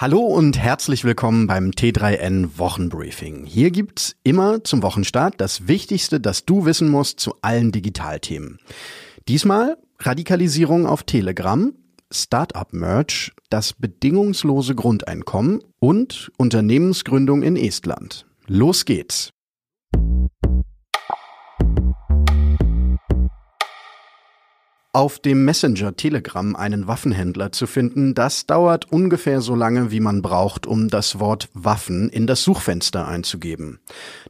Hallo und herzlich willkommen beim T3N Wochenbriefing. Hier gibt's immer zum Wochenstart das Wichtigste, das du wissen musst zu allen Digitalthemen. Diesmal Radikalisierung auf Telegram, Startup-Merch, das bedingungslose Grundeinkommen und Unternehmensgründung in Estland. Los geht's! Auf dem Messenger Telegram einen Waffenhändler zu finden, das dauert ungefähr so lange, wie man braucht, um das Wort Waffen in das Suchfenster einzugeben.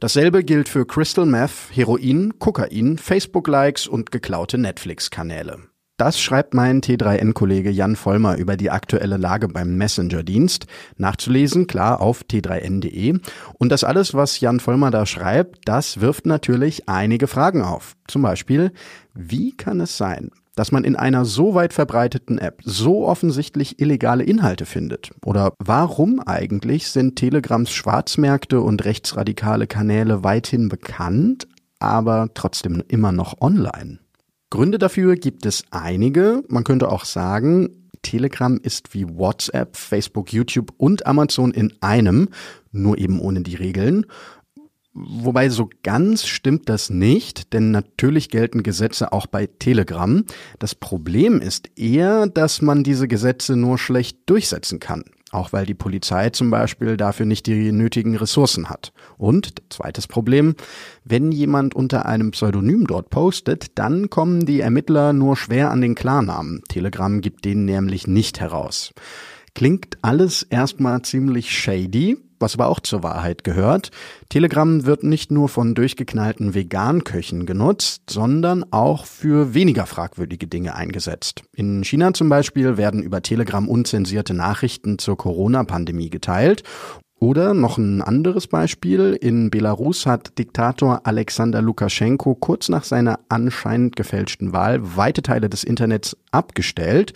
Dasselbe gilt für Crystal Meth, Heroin, Kokain, Facebook-Likes und geklaute Netflix-Kanäle. Das schreibt mein T3N-Kollege Jan Vollmer über die aktuelle Lage beim Messenger-Dienst. Nachzulesen, klar, auf t3n.de. Und das alles, was Jan Vollmer da schreibt, das wirft natürlich einige Fragen auf. Zum Beispiel, wie kann es sein, dass man in einer so weit verbreiteten App so offensichtlich illegale Inhalte findet? Oder warum eigentlich sind Telegrams Schwarzmärkte und rechtsradikale Kanäle weithin bekannt, aber trotzdem immer noch online? Gründe dafür gibt es einige. Man könnte auch sagen, Telegram ist wie WhatsApp, Facebook, YouTube und Amazon in einem, nur eben ohne die Regeln. Wobei so ganz stimmt das nicht, denn natürlich gelten Gesetze auch bei Telegram. Das Problem ist eher, dass man diese Gesetze nur schlecht durchsetzen kann. Auch weil die Polizei zum Beispiel dafür nicht die nötigen Ressourcen hat. Und zweites Problem, wenn jemand unter einem Pseudonym dort postet, dann kommen die Ermittler nur schwer an den Klarnamen. Telegram gibt den nämlich nicht heraus. Klingt alles erstmal ziemlich shady, was aber auch zur Wahrheit gehört. Telegram wird nicht nur von durchgeknallten Veganköchen genutzt, sondern auch für weniger fragwürdige Dinge eingesetzt. In China zum Beispiel werden über Telegram unzensierte Nachrichten zur Corona-Pandemie geteilt oder noch ein anderes Beispiel. In Belarus hat Diktator Alexander Lukaschenko kurz nach seiner anscheinend gefälschten Wahl weite Teile des Internets abgestellt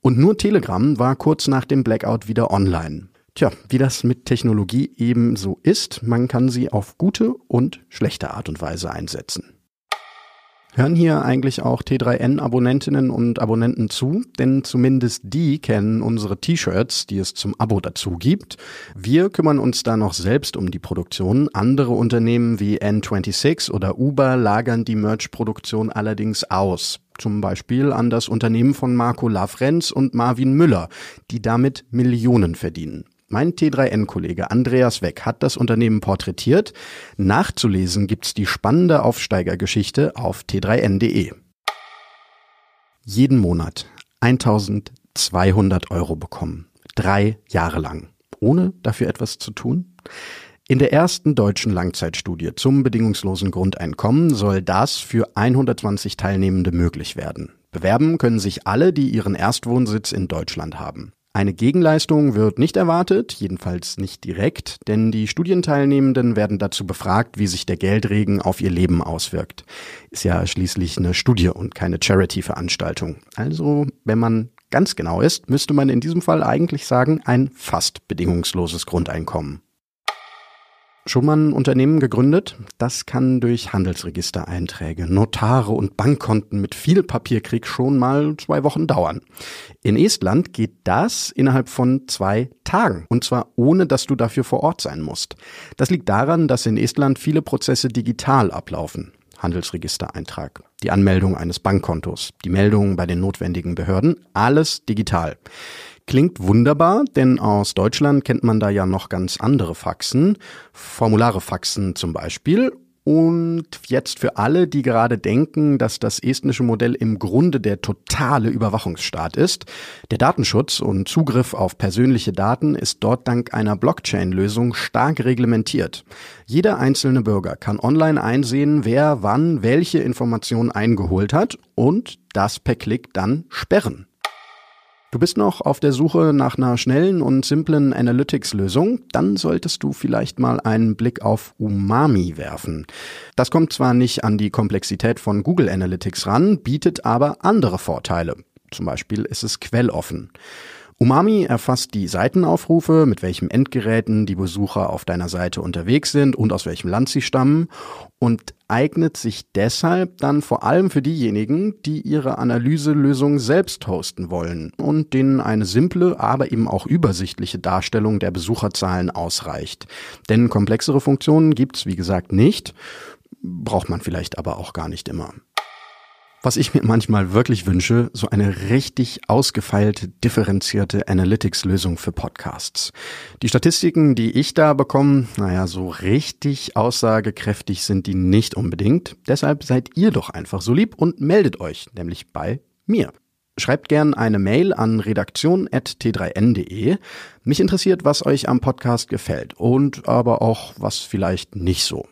und nur Telegram war kurz nach dem Blackout wieder online. Tja, wie das mit Technologie eben so ist, man kann sie auf gute und schlechte Art und Weise einsetzen. Hören hier eigentlich auch T3N-Abonnentinnen und Abonnenten zu? Denn zumindest die kennen unsere T-Shirts, die es zum Abo dazu gibt. Wir kümmern uns da noch selbst um die Produktion. Andere Unternehmen wie N26 oder Uber lagern die Merch-Produktion allerdings aus. Zum Beispiel an das Unternehmen von Marco Lafrenz und Marvin Müller, die damit Millionen verdienen. Mein T3N-Kollege Andreas Weck hat das Unternehmen porträtiert. Nachzulesen gibt's die spannende Aufsteigergeschichte auf t3n.de. Jeden Monat 1200 Euro bekommen. Drei Jahre lang. Ohne dafür etwas zu tun? In der ersten deutschen Langzeitstudie zum bedingungslosen Grundeinkommen soll das für 120 Teilnehmende möglich werden. Bewerben können sich alle, die ihren Erstwohnsitz in Deutschland haben. Eine Gegenleistung wird nicht erwartet, jedenfalls nicht direkt, denn die Studienteilnehmenden werden dazu befragt, wie sich der Geldregen auf ihr Leben auswirkt. Ist ja schließlich eine Studie und keine Charity-Veranstaltung. Also, wenn man ganz genau ist, müsste man in diesem Fall eigentlich sagen, ein fast bedingungsloses Grundeinkommen. Schon mal ein Unternehmen gegründet? Das kann durch Handelsregistereinträge, Notare und Bankkonten mit viel Papierkrieg schon mal zwei Wochen dauern. In Estland geht das innerhalb von zwei Tagen. Und zwar ohne, dass du dafür vor Ort sein musst. Das liegt daran, dass in Estland viele Prozesse digital ablaufen. Handelsregistereintrag, die Anmeldung eines Bankkontos, die Meldung bei den notwendigen Behörden, alles digital. Klingt wunderbar, denn aus Deutschland kennt man da ja noch ganz andere Faxen, Formulare Faxen zum Beispiel. Und jetzt für alle, die gerade denken, dass das estnische Modell im Grunde der totale Überwachungsstaat ist. Der Datenschutz und Zugriff auf persönliche Daten ist dort dank einer Blockchain-Lösung stark reglementiert. Jeder einzelne Bürger kann online einsehen, wer wann welche Informationen eingeholt hat und das per Klick dann sperren. Du bist noch auf der Suche nach einer schnellen und simplen Analytics-Lösung? Dann solltest du vielleicht mal einen Blick auf Umami werfen. Das kommt zwar nicht an die Komplexität von Google Analytics ran, bietet aber andere Vorteile. Zum Beispiel ist es quelloffen. Umami erfasst die Seitenaufrufe, mit welchem Endgeräten die Besucher auf deiner Seite unterwegs sind und aus welchem Land sie stammen und eignet sich deshalb dann vor allem für diejenigen, die ihre Analyselösung selbst hosten wollen und denen eine simple, aber eben auch übersichtliche Darstellung der Besucherzahlen ausreicht. Denn komplexere Funktionen gibt's wie gesagt nicht, braucht man vielleicht aber auch gar nicht immer. Was ich mir manchmal wirklich wünsche, so eine richtig ausgefeilte, differenzierte Analytics-Lösung für Podcasts. Die Statistiken, die ich da bekomme, naja, so richtig aussagekräftig sind die nicht unbedingt. Deshalb seid ihr doch einfach so lieb und meldet euch, nämlich bei mir. Schreibt gern eine Mail an redaktion.t3n.de. Mich interessiert, was euch am Podcast gefällt und aber auch was vielleicht nicht so.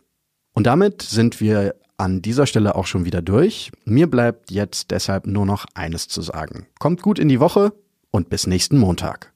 Und damit sind wir an dieser Stelle auch schon wieder durch. Mir bleibt jetzt deshalb nur noch eines zu sagen. Kommt gut in die Woche und bis nächsten Montag.